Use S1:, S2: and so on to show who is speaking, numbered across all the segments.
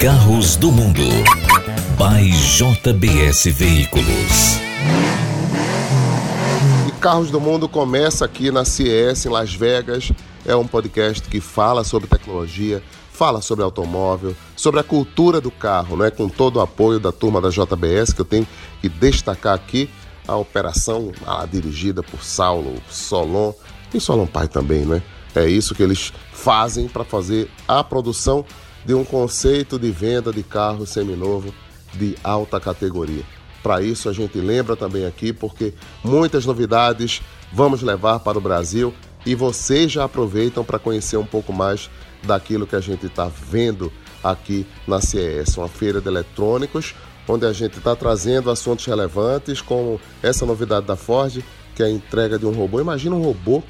S1: Carros do Mundo. By JBS Veículos.
S2: E Carros do Mundo começa aqui na CES em Las Vegas. É um podcast que fala sobre tecnologia, fala sobre automóvel, sobre a cultura do carro, né? com todo o apoio da turma da JBS, que eu tenho que destacar aqui a operação dirigida por Saulo Solon e Solon Pai também, né? É isso que eles fazem para fazer a produção de um conceito de venda de carro seminovo de alta categoria. Para isso a gente lembra também aqui porque muitas novidades vamos levar para o Brasil e vocês já aproveitam para conhecer um pouco mais daquilo que a gente está vendo aqui na CES, uma feira de eletrônicos, onde a gente está trazendo assuntos relevantes como essa novidade da Ford, que é a entrega de um robô. Imagina um robô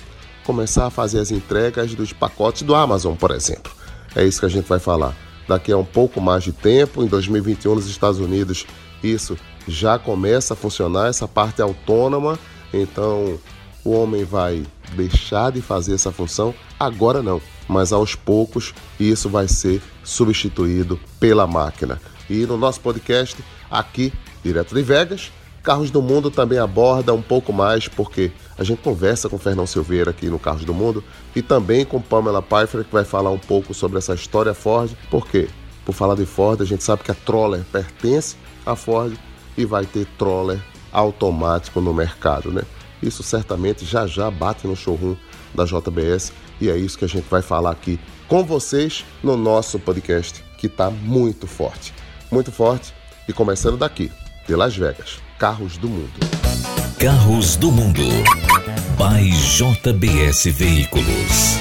S2: começar a fazer as entregas dos pacotes do Amazon, por exemplo. É isso que a gente vai falar. Daqui a um pouco mais de tempo, em 2021 nos Estados Unidos, isso já começa a funcionar, essa parte autônoma. Então, o homem vai deixar de fazer essa função? Agora não, mas aos poucos isso vai ser substituído pela máquina. E no nosso podcast, aqui, direto de Vegas, Carros do Mundo também aborda um pouco mais, porque a gente conversa com Fernão Silveira aqui no Carros do Mundo e também com Pamela Pfeiffer, que vai falar um pouco sobre essa história Ford. Por quê? Por falar de Ford, a gente sabe que a Troller pertence à Ford e vai ter Troller automático no mercado, né? Isso certamente já já bate no showroom da JBS e é isso que a gente vai falar aqui com vocês no nosso podcast, que está muito forte. Muito forte e começando daqui, de Las Vegas. Carros do Mundo.
S1: Carros do Mundo. By JBS Veículos.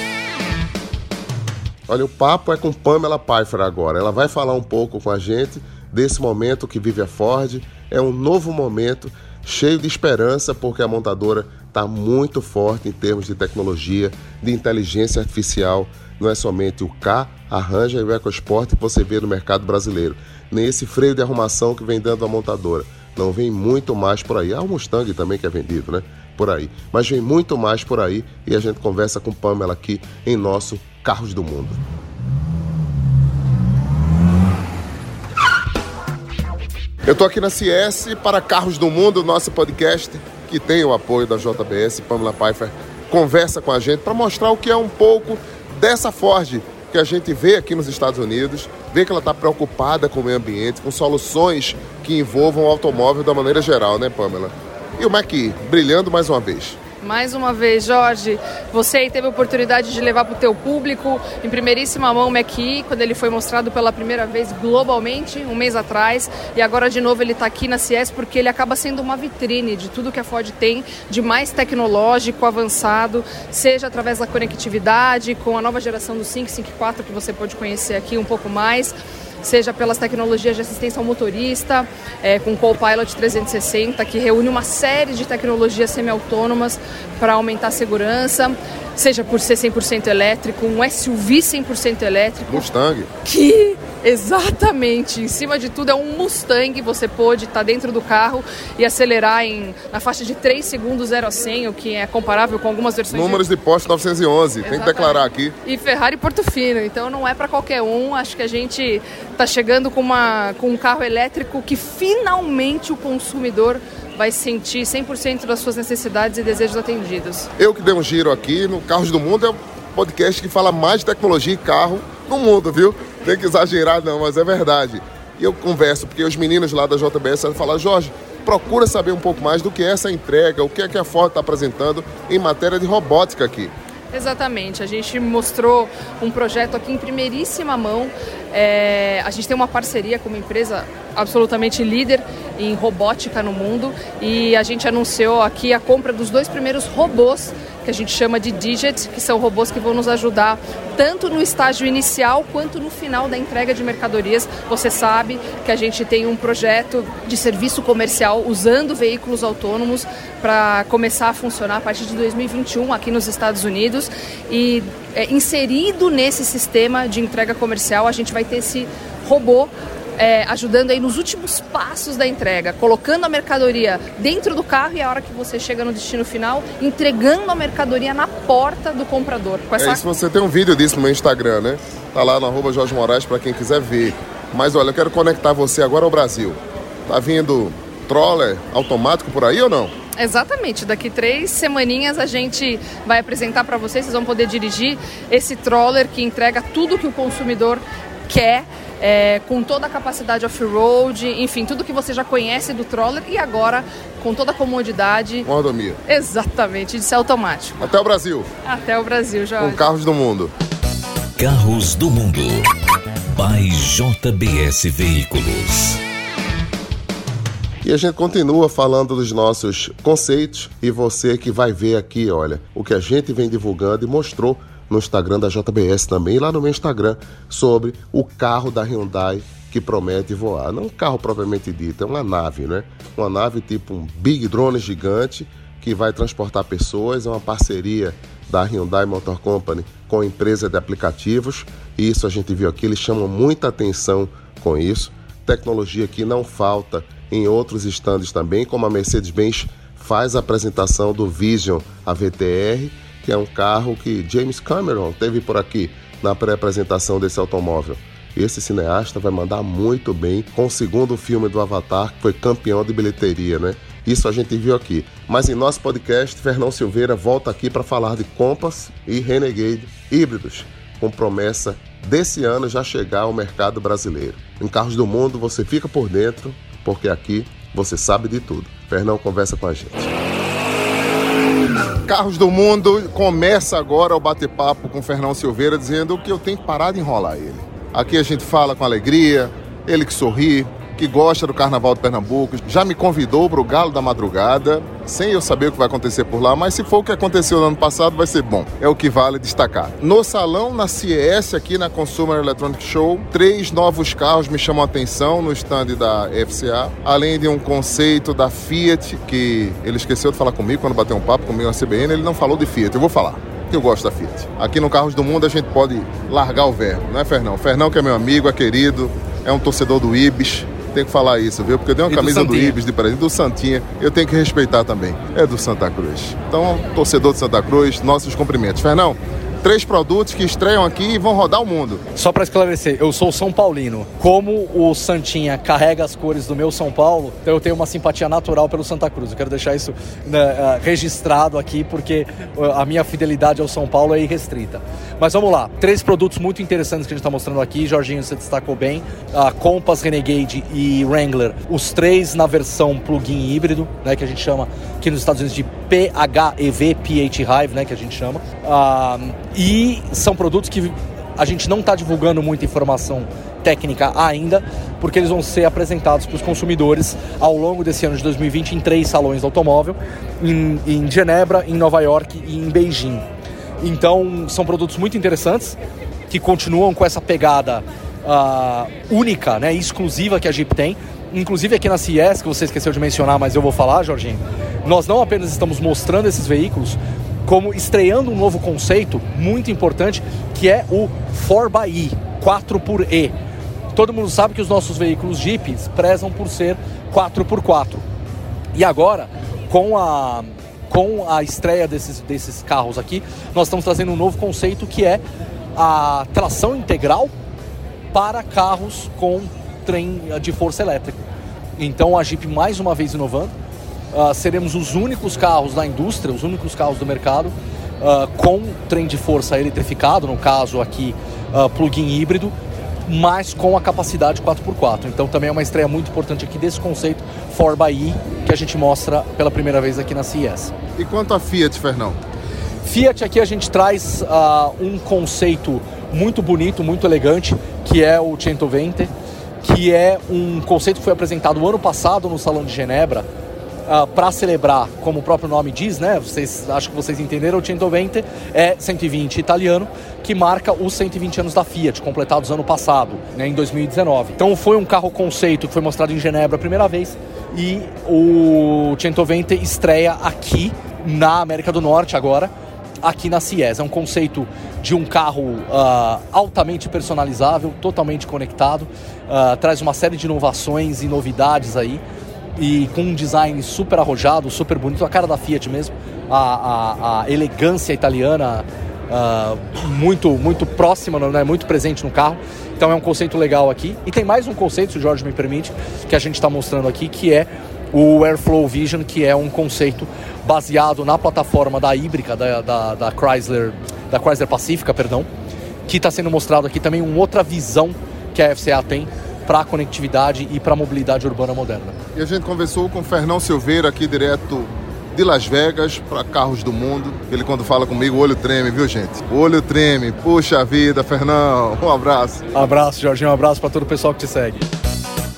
S2: Olha, o papo é com Pamela Pfeiffer agora. Ela vai falar um pouco com a gente desse momento que vive a Ford. É um novo momento cheio de esperança, porque a montadora está muito forte em termos de tecnologia, de inteligência artificial. Não é somente o K, a Ranger e o EcoSport que você vê no mercado brasileiro, nem esse freio de arrumação que vem dando a montadora não vem muito mais por aí. Há o Mustang também que é vendido, né? Por aí. Mas vem muito mais por aí e a gente conversa com Pamela aqui em nosso Carros do Mundo. Eu estou aqui na CS para Carros do Mundo, nosso podcast que tem o apoio da JBS. Pamela Pfeiffer conversa com a gente para mostrar o que é um pouco dessa Ford que a gente vê aqui nos Estados Unidos, vê que ela está preocupada com o meio ambiente, com soluções que envolvam o automóvel da maneira geral, né, Pamela? E o Mac brilhando mais uma vez.
S3: Mais uma vez, Jorge, você teve a oportunidade de levar para o teu público em primeiríssima mão o Mac quando ele foi mostrado pela primeira vez globalmente, um mês atrás, e agora de novo ele está aqui na CES porque ele acaba sendo uma vitrine de tudo que a Ford tem de mais tecnológico, avançado, seja através da conectividade, com a nova geração do 554 que você pode conhecer aqui um pouco mais, seja pelas tecnologias de assistência ao motorista, é, com o Copilot 360, que reúne uma série de tecnologias semi-autônomas para aumentar a segurança, seja por ser 100% elétrico, um SUV 100% elétrico.
S2: Mustang.
S3: Que Exatamente. Em cima de tudo é um Mustang. Você pode estar dentro do carro e acelerar em, na faixa de 3 segundos 0 a 100, o que é comparável com algumas versões.
S2: Números de, de Porsche 911. Exatamente. Tem que declarar aqui.
S3: E Ferrari Portofino. Então não é para qualquer um. Acho que a gente está chegando com, uma, com um carro elétrico que finalmente o consumidor vai sentir 100% das suas necessidades e desejos atendidos.
S2: Eu que dei um giro aqui no Carros do Mundo é o podcast que fala mais de tecnologia e carro no mundo, viu? Tem que exagerar não, mas é verdade. E eu converso, porque os meninos lá da JBS falam, Jorge, procura saber um pouco mais do que é essa entrega, o que é que a Ford está apresentando em matéria de robótica aqui.
S3: Exatamente, a gente mostrou um projeto aqui em primeiríssima mão. É, a gente tem uma parceria com uma empresa absolutamente líder em robótica no mundo e a gente anunciou aqui a compra dos dois primeiros robôs que a gente chama de Digit, que são robôs que vão nos ajudar tanto no estágio inicial quanto no final da entrega de mercadorias. Você sabe que a gente tem um projeto de serviço comercial usando veículos autônomos para começar a funcionar a partir de 2021 aqui nos Estados Unidos e é, inserido nesse sistema de entrega comercial a gente vai ter esse robô é, ajudando aí nos últimos passos da entrega, colocando a mercadoria dentro do carro e a hora que você chega no destino final, entregando a mercadoria na porta do comprador.
S2: Com essa... É isso, você tem um vídeo disso no meu Instagram, né? Tá lá no arroba Jorge Moraes para quem quiser ver. Mas olha, eu quero conectar você agora ao Brasil. Tá vindo troller automático por aí ou não?
S3: Exatamente. Daqui três semaninhas a gente vai apresentar para vocês, vocês vão poder dirigir esse troller que entrega tudo que o consumidor quer. É, com toda a capacidade off-road, enfim, tudo que você já conhece do troller e agora com toda a comodidade.
S2: Mordomia.
S3: Exatamente, de ser automático.
S2: Até o Brasil.
S3: Até o Brasil, Jorge.
S2: Com carros do mundo.
S1: Carros do mundo. By JBS Veículos.
S2: E a gente continua falando dos nossos conceitos e você que vai ver aqui, olha, o que a gente vem divulgando e mostrou no Instagram da JBS também, e lá no meu Instagram, sobre o carro da Hyundai que promete voar. Não um carro propriamente dito, é uma nave, né? Uma nave tipo um big drone gigante que vai transportar pessoas, é uma parceria da Hyundai Motor Company com a empresa de aplicativos. E isso a gente viu aqui, eles chamam muita atenção com isso. Tecnologia que não falta em outros estandes também, como a Mercedes-Benz faz a apresentação do Vision AVTR, que é um carro que James Cameron teve por aqui na pré-apresentação desse automóvel. Esse cineasta vai mandar muito bem com o segundo filme do Avatar, que foi campeão de bilheteria, né? Isso a gente viu aqui. Mas em nosso podcast, Fernão Silveira volta aqui para falar de Compass e Renegade híbridos, com promessa desse ano já chegar ao mercado brasileiro. Em Carros do Mundo você fica por dentro porque aqui você sabe de tudo. Fernão conversa com a gente. Carros do Mundo começa agora o bate-papo com Fernão Silveira dizendo que eu tenho que parar de enrolar ele. Aqui a gente fala com alegria, ele que sorri, que gosta do Carnaval de Pernambuco, já me convidou para o Galo da Madrugada, sem eu saber o que vai acontecer por lá, mas se for o que aconteceu no ano passado, vai ser bom. É o que vale destacar. No salão, na CES, aqui na Consumer Electronic Show, três novos carros me chamam a atenção no stand da FCA, além de um conceito da Fiat, que ele esqueceu de falar comigo quando bateu um papo comigo na CBN, ele não falou de Fiat, eu vou falar que eu gosto da Fiat. Aqui no Carros do Mundo a gente pode largar o verbo, não é, Fernão? Fernão que é meu amigo, é querido, é um torcedor do Ibis, tenho que falar isso, viu? Porque eu dei uma e camisa do, do Ibis de presente, do Santinha, eu tenho que respeitar também. É do Santa Cruz. Então, torcedor de Santa Cruz, nossos cumprimentos. Fernão, três produtos que estreiam aqui e vão rodar o mundo.
S4: Só para esclarecer, eu sou São Paulino. Como o Santinha carrega as cores do meu São Paulo, então eu tenho uma simpatia natural pelo Santa Cruz. Eu quero deixar isso né, uh, registrado aqui porque uh, a minha fidelidade ao São Paulo é irrestrita. Mas vamos lá, três produtos muito interessantes que a gente está mostrando aqui. Jorginho, você destacou bem: a Compass, Renegade e Wrangler. Os três na versão plug-in híbrido, né, que a gente chama aqui nos Estados Unidos de PHEV, PH Hive, né, que a gente chama. Uh, e são produtos que a gente não está divulgando muita informação técnica ainda, porque eles vão ser apresentados para os consumidores ao longo desse ano de 2020 em três salões de automóvel, em, em Genebra, em Nova York e em Beijing. Então, são produtos muito interessantes que continuam com essa pegada uh, única, né, exclusiva que a Jeep tem. Inclusive aqui na CES, que você esqueceu de mencionar, mas eu vou falar, Jorginho, nós não apenas estamos mostrando esses veículos, como estreando um novo conceito muito importante, que é o 4xE, 4 por E. Todo mundo sabe que os nossos veículos Jeep prezam por ser 4x4. E agora, com a, com a estreia desses, desses carros aqui, nós estamos trazendo um novo conceito que é a tração integral para carros com trem de força elétrica. Então a Jeep mais uma vez inovando, uh, seremos os únicos carros da indústria, os únicos carros do mercado uh, com trem de força eletrificado, no caso aqui uh, plug-in híbrido, mas com a capacidade 4x4. Então também é uma estreia muito importante aqui desse conceito 4xE que a gente mostra pela primeira vez aqui na CES.
S2: E quanto a Fiat, Fernão?
S4: Fiat aqui a gente traz uh, um conceito muito bonito, muito elegante, que é o 120, que é um conceito que foi apresentado ano passado no Salão de Genebra, uh, ah, para celebrar, como o próprio nome diz, né? Vocês acho que vocês entenderam, o 120 é 120 italiano, que marca os 120 anos da Fiat, completados ano passado, né, em 2019. Então foi um carro conceito que foi mostrado em Genebra a primeira vez e o 120 estreia aqui na América do Norte agora, aqui na CIES. É um conceito de um carro uh, altamente personalizável, totalmente conectado, uh, traz uma série de inovações e novidades aí e com um design super arrojado, super bonito, a cara da Fiat mesmo, a, a, a elegância italiana uh, muito, muito próxima, né, muito presente no carro. Então é um conceito legal aqui. E tem mais um conceito, se o Jorge me permite, que a gente está mostrando aqui, que é o Airflow Vision, que é um conceito baseado na plataforma da híbrica da, da, da Chrysler, da Chrysler Pacifica, perdão, que está sendo mostrado aqui também uma outra visão que a FCA tem para a conectividade e para a mobilidade urbana moderna.
S2: E a gente conversou com o Fernão Silveira aqui direto de Las Vegas para carros do mundo. Ele quando fala comigo, o olho treme, viu gente? O olho treme. Puxa vida, Fernão. Um abraço.
S4: Abraço, Jorginho. Um abraço para todo o pessoal que te segue.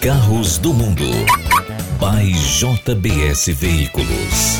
S1: Carros do Mundo. By JBS Veículos.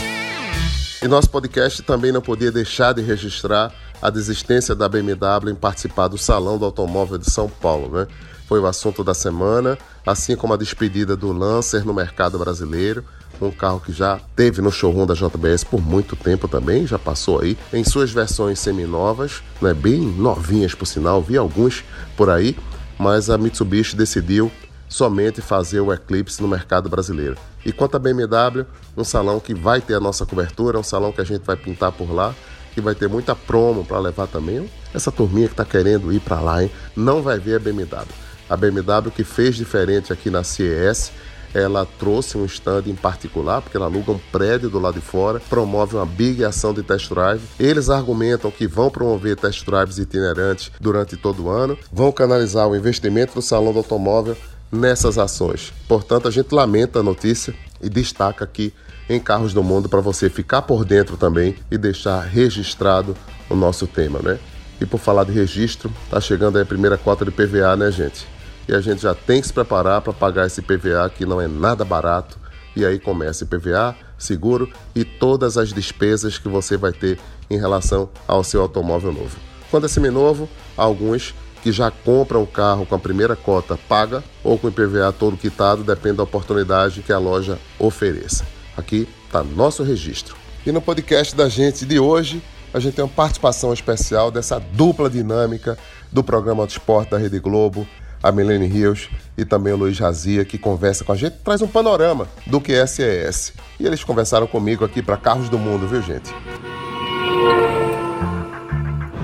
S2: E nosso podcast também não podia deixar de registrar a desistência da BMW em participar do Salão do Automóvel de São Paulo, né? Foi o assunto da semana, assim como a despedida do Lancer no mercado brasileiro, um carro que já teve no showroom da JBS por muito tempo também, já passou aí, em suas versões seminovas, né, bem novinhas por sinal, vi alguns por aí, mas a Mitsubishi decidiu somente fazer o Eclipse no mercado brasileiro. E quanto à BMW, um salão que vai ter a nossa cobertura, um salão que a gente vai pintar por lá, que vai ter muita promo para levar também. Essa turminha que está querendo ir para lá, hein, não vai ver a BMW. A BMW que fez diferente aqui na CES, ela trouxe um stand em particular, porque ela aluga um prédio do lado de fora, promove uma big ação de test drive. Eles argumentam que vão promover test drives itinerantes durante todo o ano, vão canalizar o investimento do salão do automóvel nessas ações. Portanto, a gente lamenta a notícia e destaca aqui em Carros do Mundo para você ficar por dentro também e deixar registrado o nosso tema, né? E por falar de registro, tá chegando aí a primeira cota de PVA, né, gente? E a gente já tem que se preparar para pagar esse PVA que não é nada barato. E aí começa PVA, seguro e todas as despesas que você vai ter em relação ao seu automóvel novo. Quando é seminovo, alguns que já compram o carro com a primeira cota paga ou com o IPVA todo quitado, depende da oportunidade que a loja ofereça. Aqui está nosso registro. E no podcast da gente de hoje, a gente tem uma participação especial dessa dupla dinâmica do programa Auto Esporte da Rede Globo, a Milene Rios e também o Luiz Razia, que conversa com a gente, traz um panorama do que é CES. E eles conversaram comigo aqui para Carros do Mundo, viu gente?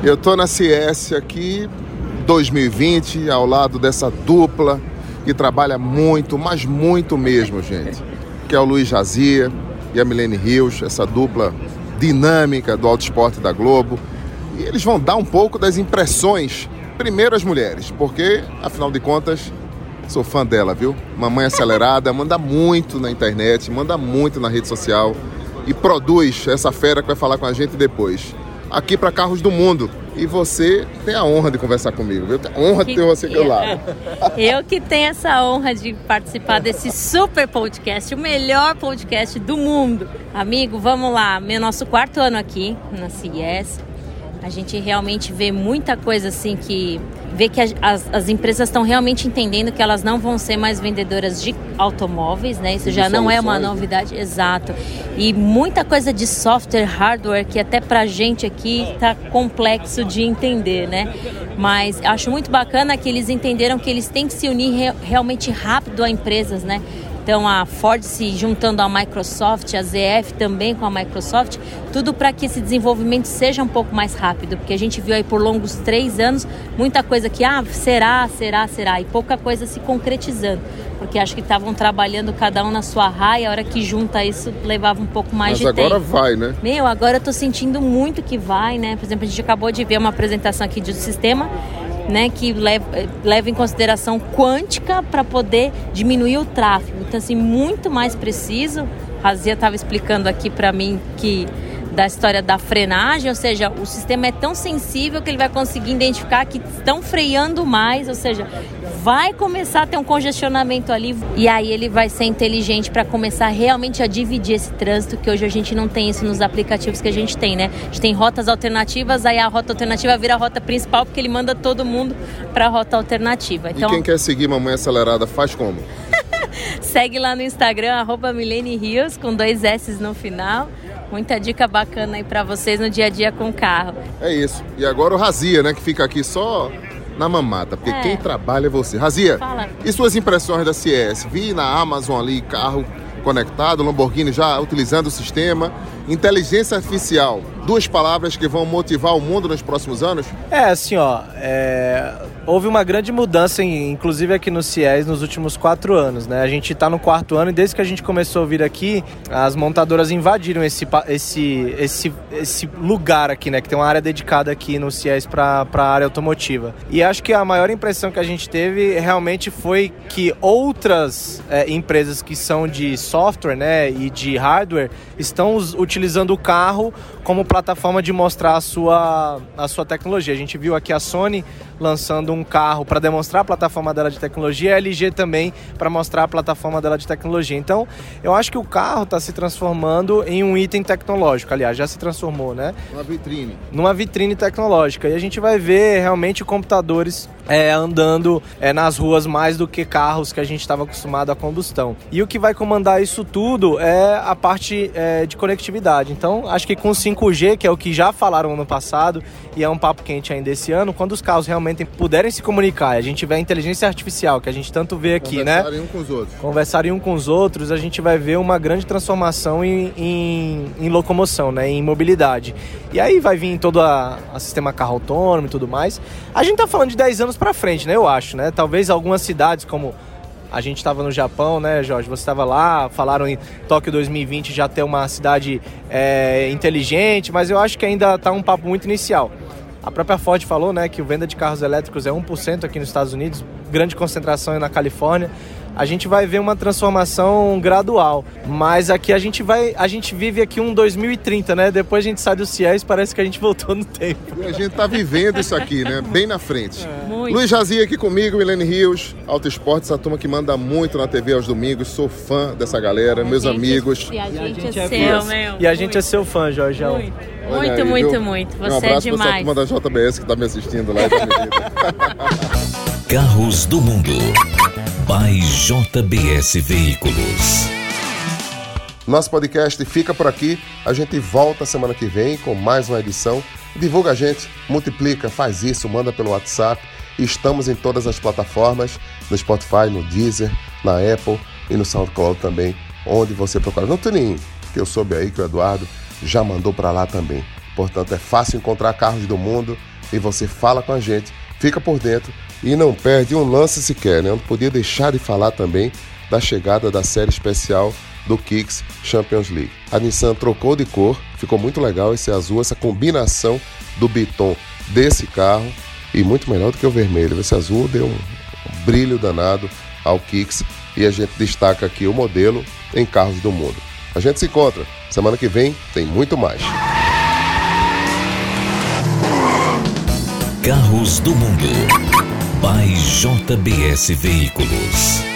S2: Eu tô na CES aqui 2020 ao lado dessa dupla que trabalha muito, mas muito mesmo, gente. Que é o Luiz Jazia e a Milene Rios, essa dupla dinâmica do Auto Esporte da Globo. E eles vão dar um pouco das impressões, primeiro as mulheres, porque, afinal de contas, sou fã dela, viu? Mamãe acelerada, manda muito na internet, manda muito na rede social e produz essa fera que vai falar com a gente depois. Aqui para Carros do Mundo e você tem a honra de conversar comigo, viu? Tem a honra que, de ter você aqui ao lado.
S5: Eu que tenho essa honra de participar desse super podcast, o melhor podcast do mundo. Amigo, vamos lá, meu nosso quarto ano aqui na CIES. A gente realmente vê muita coisa assim que vê que as, as empresas estão realmente entendendo que elas não vão ser mais vendedoras de automóveis, né? Isso já não é uma novidade, exato. E muita coisa de software, hardware que até pra gente aqui está complexo de entender, né? Mas acho muito bacana que eles entenderam que eles têm que se unir re realmente rápido a empresas, né? Então a Ford se juntando à Microsoft, a ZF também com a Microsoft, tudo para que esse desenvolvimento seja um pouco mais rápido, porque a gente viu aí por longos três anos muita coisa que ah será, será, será e pouca coisa se concretizando, porque acho que estavam trabalhando cada um na sua raia, a hora que junta isso levava um pouco mais
S2: Mas
S5: de
S2: tempo.
S5: Mas
S2: agora vai, né?
S5: Meu, agora eu tô sentindo muito que vai, né? Por exemplo, a gente acabou de ver uma apresentação aqui do sistema né, que leva, leva em consideração quântica para poder diminuir o tráfego. Então, assim, muito mais preciso. Razia estava explicando aqui para mim que da história da frenagem, ou seja, o sistema é tão sensível que ele vai conseguir identificar que estão freando mais, ou seja, vai começar a ter um congestionamento ali e aí ele vai ser inteligente para começar realmente a dividir esse trânsito, que hoje a gente não tem isso nos aplicativos que a gente tem, né? A gente tem rotas alternativas, aí a rota alternativa vira a rota principal porque ele manda todo mundo para a rota alternativa.
S2: Então, e quem quer seguir Mamãe Acelerada faz como?
S5: Segue lá no Instagram, arroba Milene Rios, com dois S no final. Muita dica bacana aí para vocês no dia a dia com o carro.
S2: É isso. E agora o Razia, né, que fica aqui só na mamata, porque é. quem trabalha é você. Razia, Fala. e suas impressões da CS? Vi na Amazon ali carro conectado, Lamborghini já utilizando o sistema. Inteligência artificial, duas palavras que vão motivar o mundo nos próximos anos?
S6: É, assim, ó, é... houve uma grande mudança, inclusive aqui no CIES, nos últimos quatro anos, né? A gente está no quarto ano e desde que a gente começou a vir aqui, as montadoras invadiram esse, esse, esse, esse lugar aqui, né? Que tem uma área dedicada aqui no CIES para a área automotiva. E acho que a maior impressão que a gente teve realmente foi que outras é, empresas que são de software, né, e de hardware estão utilizando o carro como plataforma de mostrar a sua, a sua tecnologia. A gente viu aqui a Sony lançando um carro para demonstrar a plataforma dela de tecnologia, a LG também para mostrar a plataforma dela de tecnologia. Então, eu acho que o carro está se transformando em um item tecnológico. Aliás, já se transformou, né?
S2: Uma vitrine.
S6: Numa vitrine tecnológica. E a gente vai ver realmente computadores é, andando é, nas ruas mais do que carros que a gente estava acostumado a combustão. E o que vai comandar isso tudo é a parte é, de conectividade. Então, acho que com 5G, que é o que já falaram ano passado e é um papo quente ainda esse ano, quando os carros realmente puderem se comunicar, a gente tiver inteligência artificial, que a gente tanto vê aqui,
S2: né? Conversarem um com os outros.
S6: Conversarem um com os outros, a gente vai ver uma grande transformação em, em, em locomoção, né? Em mobilidade. E aí vai vir todo a, a sistema carro autônomo e tudo mais. A gente tá falando de 10 anos para frente, né? Eu acho, né? Talvez algumas cidades como a gente estava no Japão, né, Jorge? Você estava lá, falaram em Tóquio 2020 já ter uma cidade é, inteligente, mas eu acho que ainda está um papo muito inicial. A própria Ford falou né, que a venda de carros elétricos é 1% aqui nos Estados Unidos, grande concentração é na Califórnia a gente vai ver uma transformação gradual. Mas aqui a gente vai, a gente vive aqui um 2030, né? Depois a gente sai do CIES, parece que a gente voltou no tempo.
S2: E a gente tá vivendo isso aqui, né? Bem na frente.
S5: É.
S2: Luiz Jazia aqui comigo, Milene Rios, Auto Esporte, essa turma que manda muito na TV aos domingos. Sou fã dessa galera, a meus
S5: gente,
S2: amigos.
S5: E a gente,
S6: E a gente
S5: é,
S6: é
S5: seu,
S6: fã.
S5: meu.
S6: E a gente é seu fã, Jorgeão.
S5: Muito,
S2: Olha
S5: muito,
S2: aí,
S5: muito,
S2: viu?
S5: muito.
S2: um
S5: Você é
S2: abraço pra essa
S5: demais.
S2: turma da JBS que tá me assistindo lá.
S1: Carros do Mundo. By JBS Veículos.
S2: Nosso podcast fica por aqui. A gente volta semana que vem com mais uma edição. Divulga a gente, multiplica, faz isso, manda pelo WhatsApp. Estamos em todas as plataformas, no Spotify, no Deezer, na Apple e no SoundCloud também, onde você procurar. No Tunin, que eu soube aí que o Eduardo já mandou para lá também. Portanto, é fácil encontrar carros do mundo e você fala com a gente, fica por dentro e não perde um lance sequer, né? Eu não podia deixar de falar também da chegada da série especial do Kicks Champions League. A Nissan trocou de cor, ficou muito legal esse azul, essa combinação do biton desse carro e muito melhor do que o vermelho. Esse azul deu um brilho danado ao Kicks e a gente destaca aqui o modelo em carros do mundo. A gente se encontra semana que vem, tem muito mais.
S1: Carros do Mundo. By JBS Veículos.